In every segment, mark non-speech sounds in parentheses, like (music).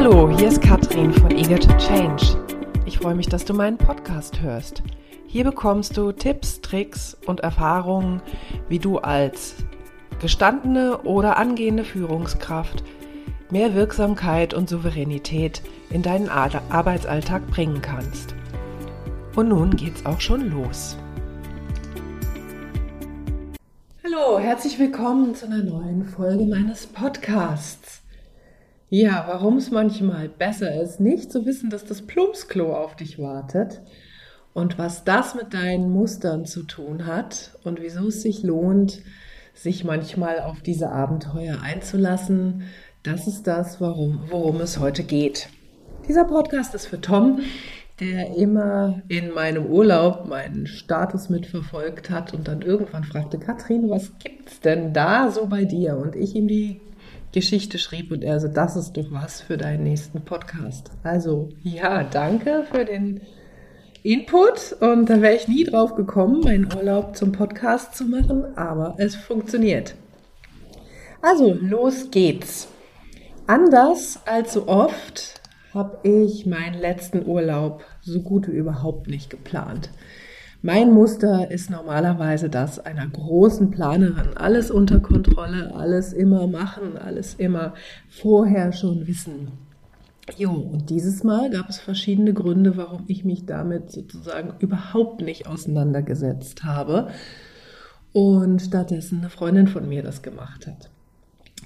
Hallo, hier ist Katrin von Eager to Change. Ich freue mich, dass du meinen Podcast hörst. Hier bekommst du Tipps, Tricks und Erfahrungen, wie du als gestandene oder angehende Führungskraft mehr Wirksamkeit und Souveränität in deinen Arbeitsalltag bringen kannst. Und nun geht's auch schon los. Hallo, herzlich willkommen zu einer neuen Folge meines Podcasts. Ja, warum es manchmal besser ist, nicht zu wissen, dass das Plumpsklo auf dich wartet und was das mit deinen Mustern zu tun hat und wieso es sich lohnt, sich manchmal auf diese Abenteuer einzulassen, das ist das, warum, worum es heute geht. Dieser Podcast ist für Tom, der immer in meinem Urlaub meinen Status mitverfolgt hat und dann irgendwann fragte, Katrin, was gibt's denn da so bei dir? Und ich ihm die Geschichte schrieb und er so, das ist doch was für deinen nächsten Podcast. Also ja, danke für den Input und da wäre ich nie drauf gekommen, meinen Urlaub zum Podcast zu machen, aber es funktioniert. Also, los geht's. Anders als so oft habe ich meinen letzten Urlaub so gut wie überhaupt nicht geplant. Mein Muster ist normalerweise das einer großen Planerin. Alles unter Kontrolle, alles immer machen, alles immer vorher schon wissen. Jo, und dieses Mal gab es verschiedene Gründe, warum ich mich damit sozusagen überhaupt nicht auseinandergesetzt habe und stattdessen eine Freundin von mir das gemacht hat.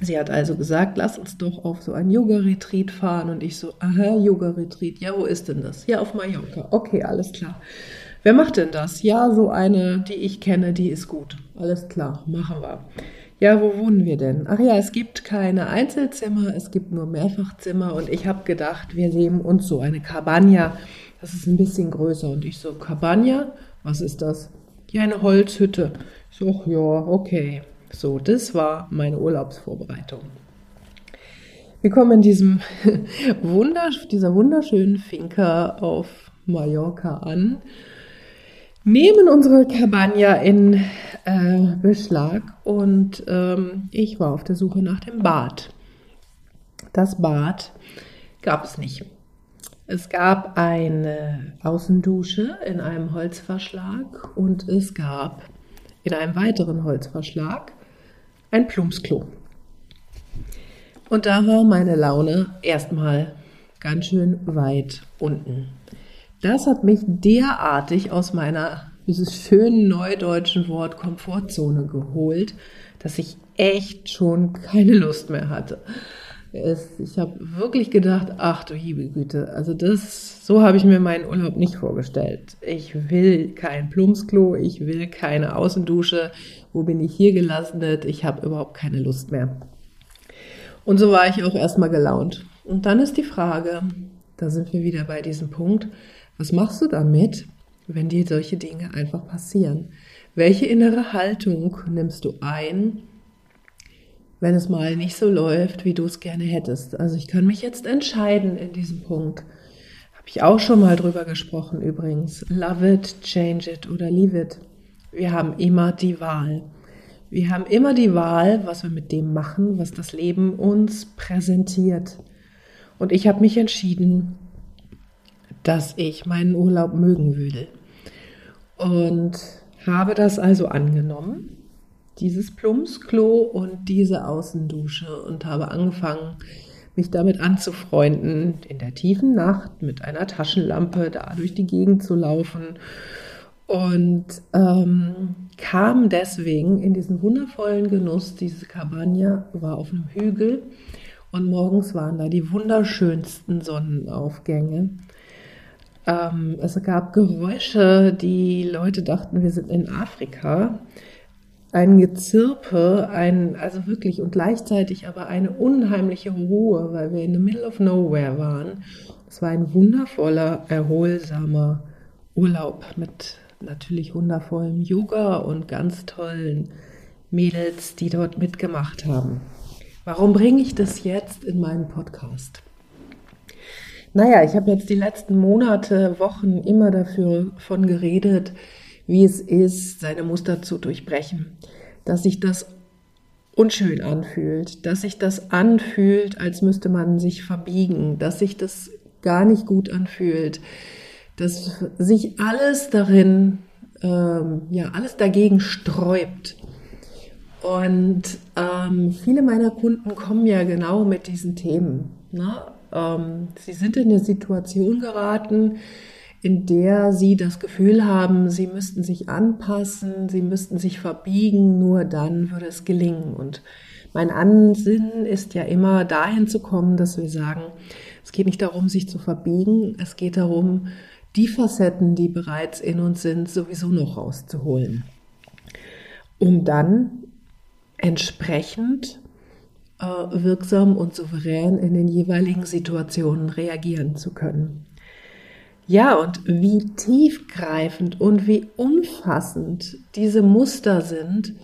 Sie hat also gesagt, lass uns doch auf so ein Yoga-Retreat fahren. Und ich so, aha, Yoga-Retreat. Ja, wo ist denn das? Ja, auf Mallorca. Okay, alles klar. Wer macht denn das? Ja, so eine, die ich kenne, die ist gut. Alles klar, machen wir. Ja, wo wohnen wir denn? Ach ja, es gibt keine Einzelzimmer, es gibt nur Mehrfachzimmer. Und ich habe gedacht, wir nehmen uns so eine Cabana. Das ist ein bisschen größer. Und ich so, Cabana? Was ist das? Ja, eine Holzhütte. Ich so, ach ja, okay. So, das war meine Urlaubsvorbereitung. Wir kommen in diesem (laughs) wundersch dieser wunderschönen Finca auf Mallorca an, nehmen unsere Cabana in äh, Beschlag und ähm, ich war auf der Suche nach dem Bad. Das Bad gab es nicht. Es gab eine Außendusche in einem Holzverschlag und es gab in einem weiteren Holzverschlag ein Plumpsklo. Und da war meine Laune erstmal ganz schön weit unten. Das hat mich derartig aus meiner dieses schönen neudeutschen Wort Komfortzone geholt, dass ich echt schon keine Lust mehr hatte. ich habe wirklich gedacht, ach du liebe Güte, also das, so habe ich mir meinen Urlaub nicht vorgestellt. Ich will kein Plumpsklo, ich will keine Außendusche, wo bin ich hier gelandet? Ich habe überhaupt keine Lust mehr. Und so war ich auch erstmal gelaunt. Und dann ist die Frage, da sind wir wieder bei diesem Punkt, was machst du damit, wenn dir solche Dinge einfach passieren? Welche innere Haltung nimmst du ein, wenn es mal nicht so läuft, wie du es gerne hättest? Also ich kann mich jetzt entscheiden in diesem Punkt. Habe ich auch schon mal drüber gesprochen übrigens. Love it, change it oder leave it. Wir haben immer die Wahl. Wir haben immer die Wahl, was wir mit dem machen, was das Leben uns präsentiert. Und ich habe mich entschieden, dass ich meinen Urlaub mögen will. Und habe das also angenommen, dieses Plumpsklo und diese Außendusche und habe angefangen, mich damit anzufreunden, in der tiefen Nacht mit einer Taschenlampe da durch die Gegend zu laufen und ähm, kam deswegen in diesen wundervollen Genuss. Diese Cabana war auf einem Hügel und morgens waren da die wunderschönsten Sonnenaufgänge. Ähm, es gab Geräusche, die Leute dachten, wir sind in Afrika. Ein Gezirpe, ein, also wirklich und gleichzeitig aber eine unheimliche Ruhe, weil wir in the middle of nowhere waren. Es war ein wundervoller, erholsamer Urlaub mit natürlich wundervollem Yoga und ganz tollen Mädels, die dort mitgemacht haben. Warum bringe ich das jetzt in meinen Podcast? Naja, ich habe jetzt die letzten Monate, Wochen immer dafür von geredet, wie es ist, seine Muster zu durchbrechen. Dass ich das unschön anfühlt, dass sich das anfühlt, als müsste man sich verbiegen, dass sich das gar nicht gut anfühlt, dass sich alles darin, ähm, ja, alles dagegen sträubt. Und ähm, viele meiner Kunden kommen ja genau mit diesen Themen. Ne? Ähm, sie sind in eine Situation geraten, in der sie das Gefühl haben, sie müssten sich anpassen, sie müssten sich verbiegen, nur dann würde es gelingen. Und mein Ansinn ist ja immer dahin zu kommen, dass wir sagen, es geht nicht darum, sich zu verbiegen, es geht darum, die Facetten, die bereits in uns sind, sowieso noch rauszuholen, um dann entsprechend wirksam und souverän in den jeweiligen Situationen reagieren zu können. Ja, und wie tiefgreifend und wie umfassend diese Muster sind,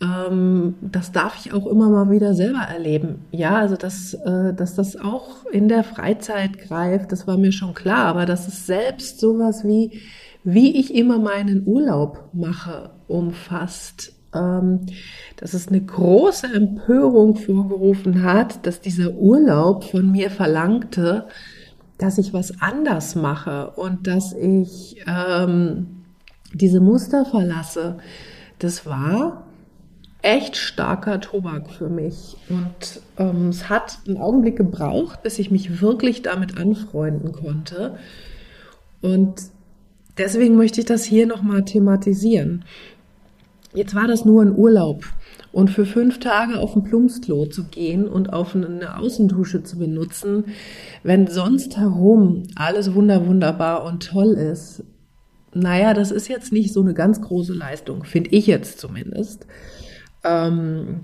ähm, das darf ich auch immer mal wieder selber erleben. Ja, also dass, äh, dass das auch in der Freizeit greift, das war mir schon klar, aber dass es selbst sowas wie, wie ich immer meinen Urlaub mache, umfasst. Ähm, dass es eine große Empörung vorgerufen hat, dass dieser Urlaub von mir verlangte, dass ich was anders mache und dass ich ähm, diese Muster verlasse, das war echt starker Tobak für mich. Und ähm, es hat einen Augenblick gebraucht, bis ich mich wirklich damit anfreunden konnte. Und deswegen möchte ich das hier nochmal thematisieren. Jetzt war das nur ein Urlaub. Und für fünf Tage auf ein Plumpsklo zu gehen und auf eine Außendusche zu benutzen, wenn sonst herum alles wunder wunderbar und toll ist, naja, das ist jetzt nicht so eine ganz große Leistung, finde ich jetzt zumindest. Ähm,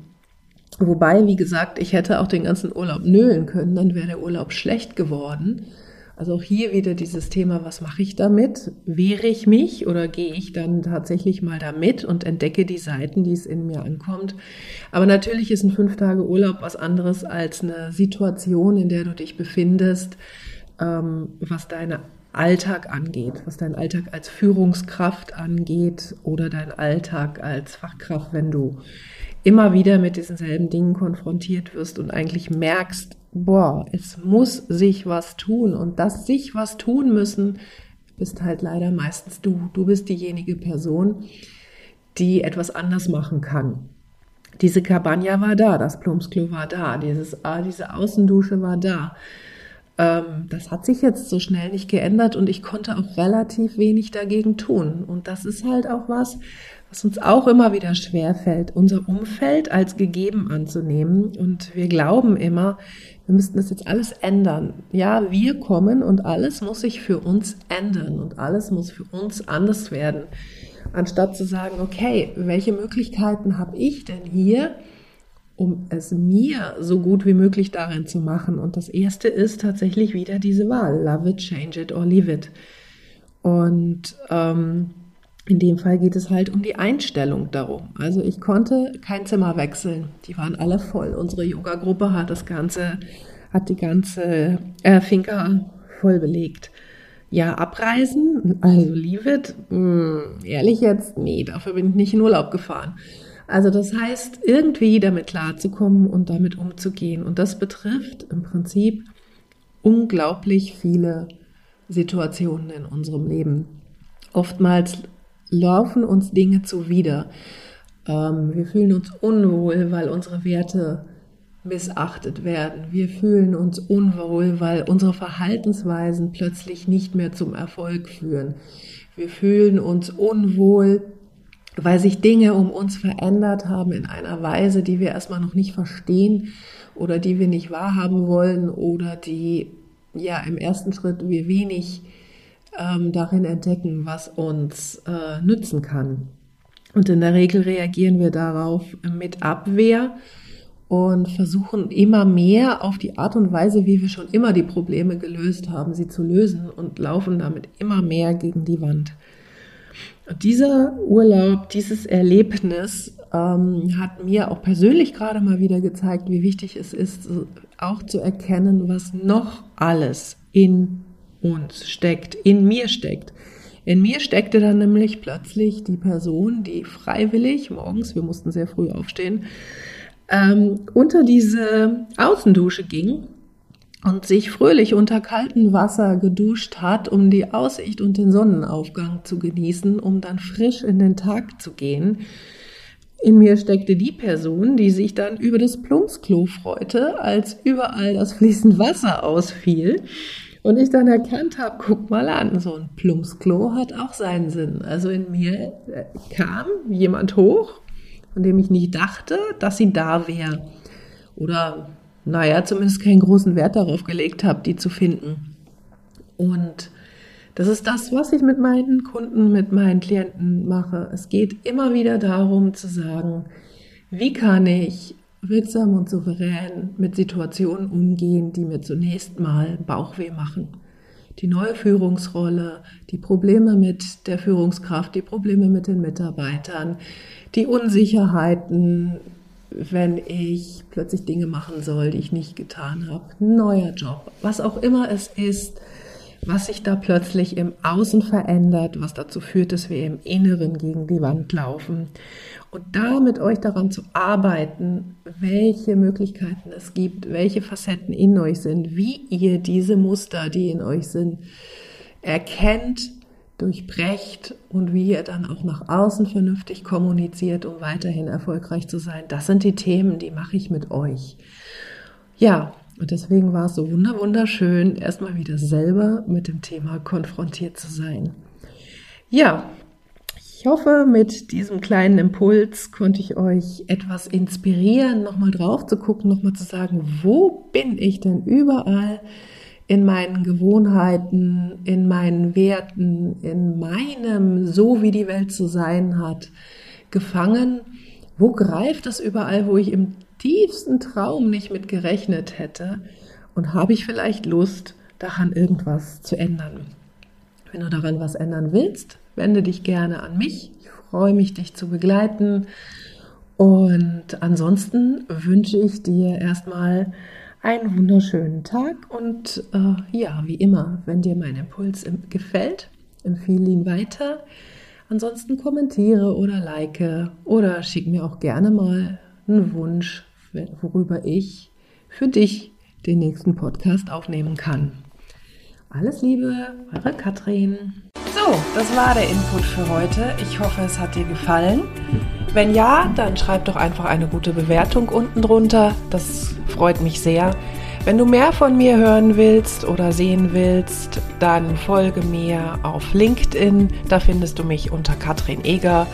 wobei, wie gesagt, ich hätte auch den ganzen Urlaub nölen können, dann wäre der Urlaub schlecht geworden. Also auch hier wieder dieses Thema, was mache ich damit? Wehre ich mich oder gehe ich dann tatsächlich mal damit und entdecke die Seiten, die es in mir ankommt? Aber natürlich ist ein fünf Tage Urlaub was anderes als eine Situation, in der du dich befindest, ähm, was deine Alltag angeht, was dein Alltag als Führungskraft angeht oder dein Alltag als Fachkraft, wenn du immer wieder mit diesen selben Dingen konfrontiert wirst und eigentlich merkst, boah, es muss sich was tun und das sich was tun müssen, bist halt leider meistens du. Du bist diejenige Person, die etwas anders machen kann. Diese Cabana war da, das Plumpsklo war da, dieses, ah, diese Außendusche war da. Ähm, das hat sich jetzt so schnell nicht geändert und ich konnte auch relativ wenig dagegen tun. Und das ist halt auch was, was uns auch immer wieder schwerfällt, unser Umfeld als gegeben anzunehmen. Und wir glauben immer, wir müssten das jetzt alles ändern. Ja, wir kommen und alles muss sich für uns ändern und alles muss für uns anders werden. Anstatt zu sagen, okay, welche Möglichkeiten habe ich denn hier, um es mir so gut wie möglich darin zu machen? Und das erste ist tatsächlich wieder diese Wahl. Love it, change it or leave it. Und ähm, in dem Fall geht es halt um die Einstellung darum. Also ich konnte kein Zimmer wechseln. Die waren alle voll. Unsere Yoga-Gruppe hat das ganze, hat die ganze äh, Finca voll belegt. Ja, abreisen, also leave it, mh, hm, ehrlich jetzt, nee, dafür bin ich nicht in Urlaub gefahren. Also das heißt, irgendwie damit klarzukommen und damit umzugehen. Und das betrifft im Prinzip unglaublich viele Situationen in unserem Leben. Oftmals laufen uns Dinge zuwider. Ähm, wir fühlen uns unwohl, weil unsere Werte missachtet werden. Wir fühlen uns unwohl, weil unsere Verhaltensweisen plötzlich nicht mehr zum Erfolg führen. Wir fühlen uns unwohl, weil sich Dinge um uns verändert haben in einer Weise, die wir erstmal noch nicht verstehen oder die wir nicht wahrhaben wollen oder die ja im ersten Schritt wir wenig ähm, darin entdecken, was uns äh, nützen kann. Und in der Regel reagieren wir darauf mit Abwehr und versuchen immer mehr auf die Art und Weise, wie wir schon immer die Probleme gelöst haben, sie zu lösen und laufen damit immer mehr gegen die Wand. Dieser Urlaub, dieses Erlebnis ähm, hat mir auch persönlich gerade mal wieder gezeigt, wie wichtig es ist, auch zu erkennen, was noch alles in uns steckt, in mir steckt. In mir steckte dann nämlich plötzlich die Person, die freiwillig morgens, wir mussten sehr früh aufstehen, ähm, unter diese Außendusche ging und sich fröhlich unter kaltem Wasser geduscht hat, um die Aussicht und den Sonnenaufgang zu genießen, um dann frisch in den Tag zu gehen. In mir steckte die Person, die sich dann über das Plumpsklo freute, als überall das fließend Wasser ausfiel. Und ich dann erkannt habe, guck mal an, so ein Plumpsklo hat auch seinen Sinn. Also in mir äh, kam jemand hoch, von dem ich nicht dachte, dass sie da wäre. Oder naja, zumindest keinen großen Wert darauf gelegt habe, die zu finden. Und das ist das, was ich mit meinen Kunden, mit meinen Klienten mache. Es geht immer wieder darum zu sagen, wie kann ich wirksam und souverän mit Situationen umgehen, die mir zunächst mal Bauchweh machen. Die neue Führungsrolle, die Probleme mit der Führungskraft, die Probleme mit den Mitarbeitern, die Unsicherheiten, wenn ich plötzlich Dinge machen soll, die ich nicht getan habe, neuer Job, was auch immer es ist, was sich da plötzlich im Außen verändert, was dazu führt, dass wir im Inneren gegen die Wand laufen. Und da mit euch daran zu arbeiten, welche Möglichkeiten es gibt, welche Facetten in euch sind, wie ihr diese Muster, die in euch sind, erkennt, durchbrecht und wie ihr dann auch nach außen vernünftig kommuniziert, um weiterhin erfolgreich zu sein. Das sind die Themen, die mache ich mit euch. Ja, und deswegen war es so wunderschön, erstmal wieder selber mit dem Thema konfrontiert zu sein. Ja, ich hoffe, mit diesem kleinen Impuls konnte ich euch etwas inspirieren, nochmal drauf zu gucken, nochmal zu sagen, wo bin ich denn überall in meinen Gewohnheiten, in meinen Werten, in meinem, so wie die Welt zu sein hat, gefangen? Wo greift das überall, wo ich im tiefsten Traum nicht mit gerechnet hätte? Und habe ich vielleicht Lust, daran irgendwas zu ändern? Wenn du daran was ändern willst, wende dich gerne an mich. Ich freue mich, dich zu begleiten. Und ansonsten wünsche ich dir erstmal einen wunderschönen Tag und äh, ja, wie immer, wenn dir mein Impuls gefällt, empfehle ihn weiter. Ansonsten kommentiere oder like oder schick mir auch gerne mal einen Wunsch, worüber ich für dich den nächsten Podcast aufnehmen kann. Alles Liebe, eure Katrin. So, das war der Input für heute. Ich hoffe, es hat dir gefallen. Wenn ja, dann schreib doch einfach eine gute Bewertung unten drunter. Das freut mich sehr. Wenn du mehr von mir hören willst oder sehen willst, dann folge mir auf LinkedIn. Da findest du mich unter Katrin Eger.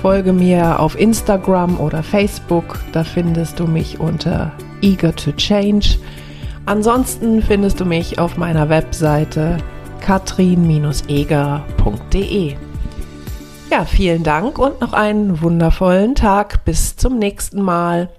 Folge mir auf Instagram oder Facebook. Da findest du mich unter Eager to Change. Ansonsten findest du mich auf meiner Webseite katrin-eger.de. Ja, vielen Dank und noch einen wundervollen Tag. Bis zum nächsten Mal.